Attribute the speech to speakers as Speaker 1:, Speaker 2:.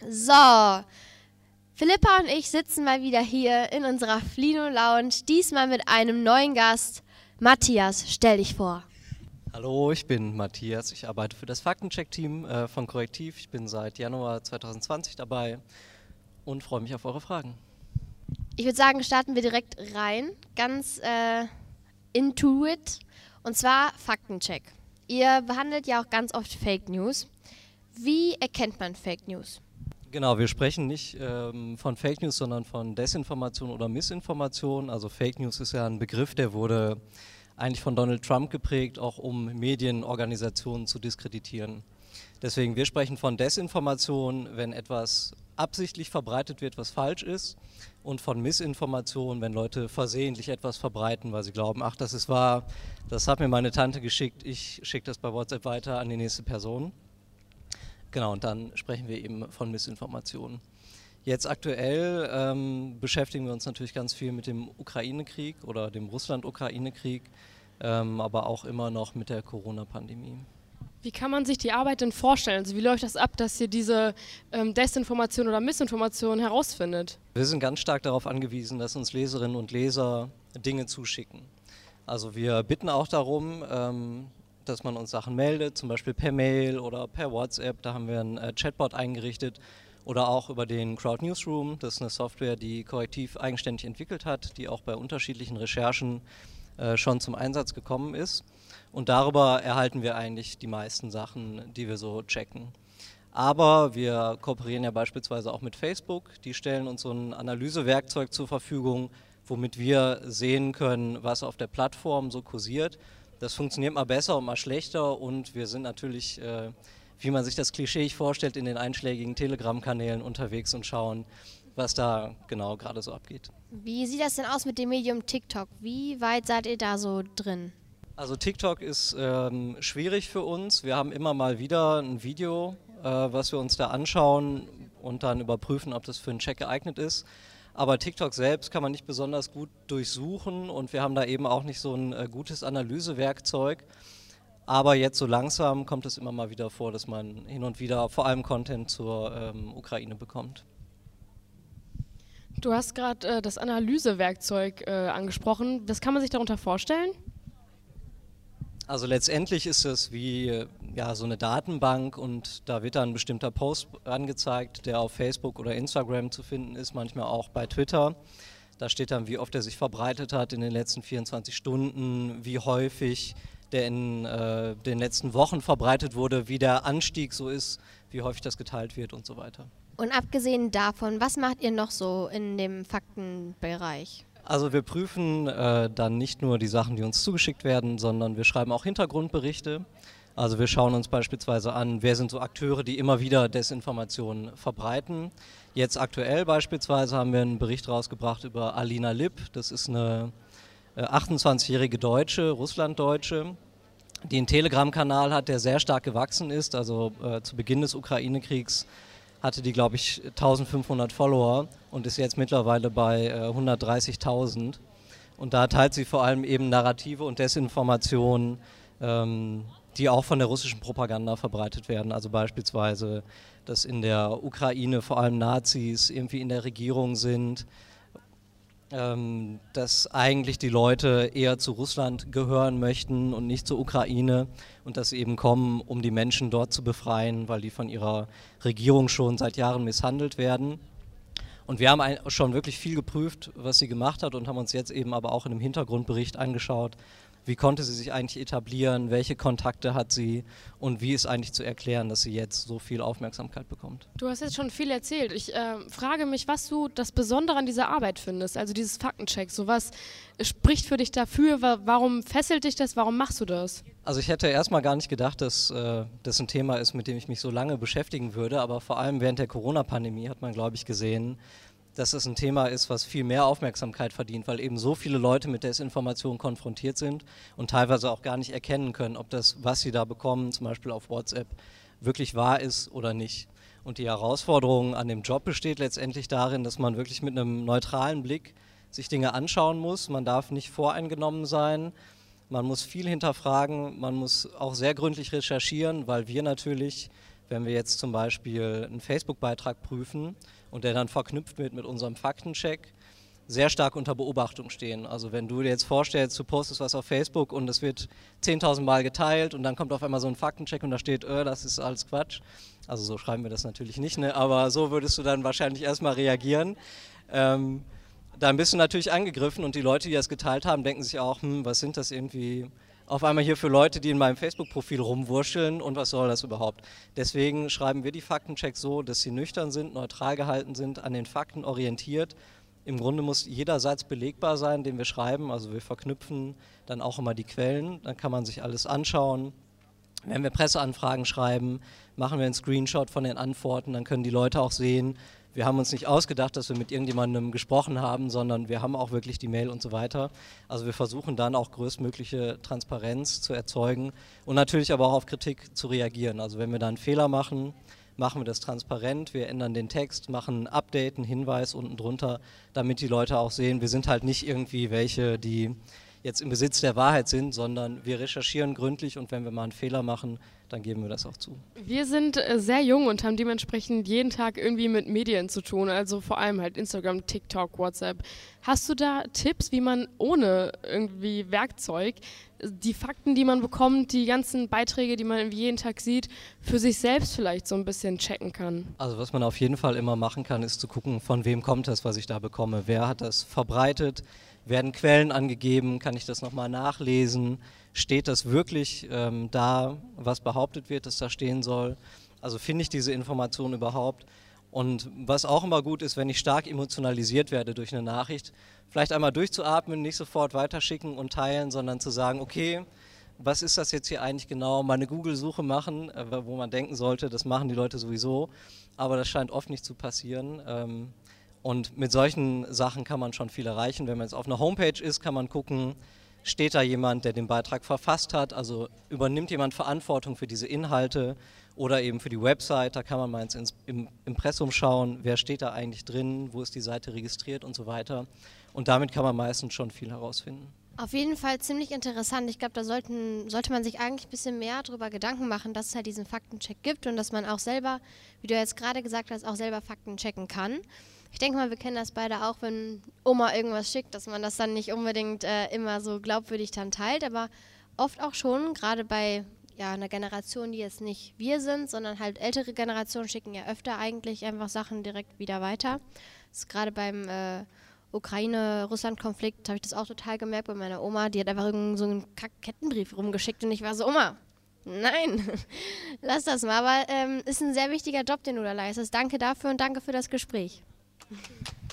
Speaker 1: So, Philippa und ich sitzen mal wieder hier in unserer Flino Lounge, diesmal mit einem neuen Gast. Matthias, stell dich vor.
Speaker 2: Hallo, ich bin Matthias. Ich arbeite für das Faktencheck-Team äh, von Korrektiv. Ich bin seit Januar 2020 dabei und freue mich auf eure Fragen.
Speaker 1: Ich würde sagen, starten wir direkt rein, ganz äh, into it. Und zwar Faktencheck. Ihr behandelt ja auch ganz oft Fake News. Wie erkennt man Fake News?
Speaker 2: Genau, wir sprechen nicht ähm, von Fake News, sondern von Desinformation oder Missinformation. Also Fake News ist ja ein Begriff, der wurde eigentlich von Donald Trump geprägt, auch um Medienorganisationen zu diskreditieren. Deswegen, wir sprechen von Desinformation, wenn etwas absichtlich verbreitet wird, was falsch ist, und von Missinformation, wenn Leute versehentlich etwas verbreiten, weil sie glauben, ach, das ist wahr, das hat mir meine Tante geschickt, ich schicke das bei WhatsApp weiter an die nächste Person. Genau, und dann sprechen wir eben von Missinformationen. Jetzt aktuell ähm, beschäftigen wir uns natürlich ganz viel mit dem Ukraine-Krieg oder dem Russland-Ukraine-Krieg, ähm, aber auch immer noch mit der Corona-Pandemie.
Speaker 3: Wie kann man sich die Arbeit denn vorstellen? Also wie läuft das ab, dass ihr diese ähm, Desinformation oder Missinformation herausfindet?
Speaker 2: Wir sind ganz stark darauf angewiesen, dass uns Leserinnen und Leser Dinge zuschicken. Also wir bitten auch darum, ähm, dass man uns Sachen meldet, zum Beispiel per Mail oder per WhatsApp. Da haben wir ein äh, Chatbot eingerichtet oder auch über den Crowd Newsroom. Das ist eine Software, die Korrektiv eigenständig entwickelt hat, die auch bei unterschiedlichen Recherchen äh, schon zum Einsatz gekommen ist. Und darüber erhalten wir eigentlich die meisten Sachen, die wir so checken. Aber wir kooperieren ja beispielsweise auch mit Facebook. Die stellen uns so ein Analysewerkzeug zur Verfügung, womit wir sehen können, was auf der Plattform so kursiert das funktioniert mal besser und mal schlechter und wir sind natürlich, äh, wie man sich das Klischee vorstellt, in den einschlägigen Telegram-Kanälen unterwegs und schauen, was da genau gerade so abgeht.
Speaker 1: Wie sieht das denn aus mit dem Medium TikTok? Wie weit seid ihr da so drin?
Speaker 2: Also TikTok ist ähm, schwierig für uns. Wir haben immer mal wieder ein Video, äh, was wir uns da anschauen und dann überprüfen, ob das für einen Check geeignet ist. Aber TikTok selbst kann man nicht besonders gut durchsuchen und wir haben da eben auch nicht so ein äh, gutes Analysewerkzeug. Aber jetzt so langsam kommt es immer mal wieder vor, dass man hin und wieder vor allem Content zur ähm, Ukraine bekommt.
Speaker 3: Du hast gerade äh, das Analysewerkzeug äh, angesprochen. Was kann man sich darunter vorstellen?
Speaker 2: Also letztendlich ist es wie ja, so eine Datenbank und da wird dann ein bestimmter Post angezeigt, der auf Facebook oder Instagram zu finden ist, manchmal auch bei Twitter. Da steht dann, wie oft er sich verbreitet hat in den letzten 24 Stunden, wie häufig der in äh, den letzten Wochen verbreitet wurde, wie der Anstieg so ist, wie häufig das geteilt wird und so weiter.
Speaker 1: Und abgesehen davon, was macht ihr noch so in dem Faktenbereich?
Speaker 2: Also wir prüfen äh, dann nicht nur die Sachen, die uns zugeschickt werden, sondern wir schreiben auch Hintergrundberichte. Also wir schauen uns beispielsweise an, wer sind so Akteure, die immer wieder Desinformationen verbreiten. Jetzt aktuell beispielsweise haben wir einen Bericht rausgebracht über Alina Lipp. Das ist eine äh, 28-jährige Deutsche, Russlanddeutsche, die einen Telegram-Kanal hat, der sehr stark gewachsen ist. Also äh, zu Beginn des Ukraine-Kriegs hatte die, glaube ich, 1500 Follower und ist jetzt mittlerweile bei äh, 130.000. Und da teilt sie vor allem eben Narrative und Desinformationen, ähm, die auch von der russischen Propaganda verbreitet werden. Also beispielsweise, dass in der Ukraine vor allem Nazis irgendwie in der Regierung sind, ähm, dass eigentlich die Leute eher zu Russland gehören möchten und nicht zur Ukraine und dass sie eben kommen, um die Menschen dort zu befreien, weil die von ihrer Regierung schon seit Jahren misshandelt werden. Und wir haben schon wirklich viel geprüft, was sie gemacht hat und haben uns jetzt eben aber auch in einem Hintergrundbericht angeschaut, wie konnte sie sich eigentlich etablieren? Welche Kontakte hat sie? Und wie ist eigentlich zu erklären, dass sie jetzt so viel Aufmerksamkeit bekommt?
Speaker 3: Du hast jetzt schon viel erzählt. Ich äh, frage mich, was du das Besondere an dieser Arbeit findest, also dieses Faktencheck. So was spricht für dich dafür? Warum fesselt dich das? Warum machst du das?
Speaker 2: Also ich hätte erstmal gar nicht gedacht, dass äh, das ein Thema ist, mit dem ich mich so lange beschäftigen würde. Aber vor allem während der Corona-Pandemie hat man, glaube ich, gesehen, dass es ein Thema ist, was viel mehr Aufmerksamkeit verdient, weil eben so viele Leute mit Desinformation konfrontiert sind und teilweise auch gar nicht erkennen können, ob das, was sie da bekommen, zum Beispiel auf WhatsApp, wirklich wahr ist oder nicht. Und die Herausforderung an dem Job besteht letztendlich darin, dass man wirklich mit einem neutralen Blick sich Dinge anschauen muss. Man darf nicht voreingenommen sein. Man muss viel hinterfragen. Man muss auch sehr gründlich recherchieren, weil wir natürlich Wenn wir jetzt zum Beispiel einen Facebook-Beitrag prüfen und der dann verknüpft wird mit unserem Faktencheck, sehr stark unter Beobachtung stehen. Also wenn du dir jetzt vorstellst, du postest was auf Facebook und es wird 10.000 Mal geteilt und dann kommt auf einmal so ein Faktencheck und da steht, äh, das ist alles Quatsch. Also so schreiben wir das natürlich nicht, ne? aber so würdest du dann wahrscheinlich erstmal reagieren. Ähm, dann bist du natürlich angegriffen und die Leute, die das geteilt haben, denken sich auch, hm, was sind das irgendwie auf einmal hier für Leute, die in meinem Facebook-Profil rumwurscheln und was soll das überhaupt? Deswegen schreiben wir die Faktenchecks so, dass sie nüchtern sind, neutral gehalten sind, an den Fakten orientiert. Im Grunde muss jeder Satz belegbar sein, den wir schreiben. Also wir verknüpfen dann auch immer die Quellen, dann kann man sich alles anschauen. Wenn wir Presseanfragen schreiben, machen wir einen Screenshot von den Antworten, dann können die Leute auch sehen, wir haben uns nicht ausgedacht, dass wir mit irgendjemandem gesprochen haben, sondern wir haben auch wirklich die Mail und so weiter. Also wir versuchen dann auch größtmögliche Transparenz zu erzeugen und natürlich aber auch auf Kritik zu reagieren. Also wenn wir da einen Fehler machen, machen wir das transparent, wir ändern den Text, machen ein Update, einen Hinweis unten drunter, damit die Leute auch sehen, wir sind halt nicht irgendwie welche, die jetzt im Besitz der Wahrheit sind, sondern wir recherchieren gründlich und wenn wir mal einen Fehler machen, dann geben wir das auch zu.
Speaker 3: Wir sind äh, sehr jung und haben dementsprechend jeden Tag irgendwie mit Medien zu tun, also vor allem halt Instagram, TikTok, WhatsApp. Hast du da Tipps, wie man ohne irgendwie Werkzeug die Fakten, die man bekommt, die ganzen Beiträge, die man jeden Tag sieht, für sich selbst vielleicht so ein bisschen checken kann?
Speaker 2: Also was man auf jeden Fall immer machen kann, ist zu gucken, von wem kommt das, was ich da bekomme. Wer hat das verbreitet? Werden Quellen angegeben? Kann ich das nochmal nachlesen? Steht das wirklich ähm, da, was behauptet wird, dass da stehen soll? Also finde ich diese Information überhaupt? Und was auch immer gut ist, wenn ich stark emotionalisiert werde durch eine Nachricht, vielleicht einmal durchzuatmen, nicht sofort weiterschicken und teilen, sondern zu sagen, okay, was ist das jetzt hier eigentlich genau? Meine Google-Suche machen, äh, wo man denken sollte, das machen die Leute sowieso, aber das scheint oft nicht zu passieren. Und mit solchen Sachen kann man schon viel erreichen. Wenn man jetzt auf einer Homepage ist, kann man gucken, steht da jemand, der den Beitrag verfasst hat, also übernimmt jemand Verantwortung für diese Inhalte oder eben für die Website, da kann man mal ins Impressum schauen, wer steht da eigentlich drin, wo ist die Seite registriert und so weiter. Und damit kann man meistens schon viel herausfinden.
Speaker 1: Auf jeden Fall ziemlich interessant. Ich glaube, da sollten, sollte man sich eigentlich ein bisschen mehr darüber Gedanken machen, dass es halt diesen Faktencheck gibt und dass man auch selber, wie du jetzt gerade gesagt hast, auch selber Fakten checken kann. Ich denke mal, wir kennen das beide auch, wenn Oma irgendwas schickt, dass man das dann nicht unbedingt äh, immer so glaubwürdig dann teilt, aber oft auch schon, gerade bei ja, einer Generation, die jetzt nicht wir sind, sondern halt ältere Generationen schicken ja öfter eigentlich einfach Sachen direkt wieder weiter. Das ist gerade beim äh, Ukraine-Russland-Konflikt habe ich das auch total gemerkt bei meiner Oma. Die hat einfach so einen Kettenbrief rumgeschickt und ich war so, Oma, nein, lass das mal. Aber ähm, ist ein sehr wichtiger Job, den du da leistest. Danke dafür und danke für das Gespräch. Thank you.